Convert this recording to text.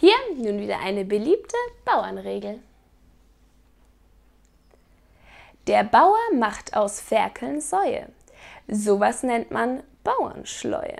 Hier nun wieder eine beliebte Bauernregel. Der Bauer macht aus Ferkeln Säue. Sowas nennt man Bauernschleue.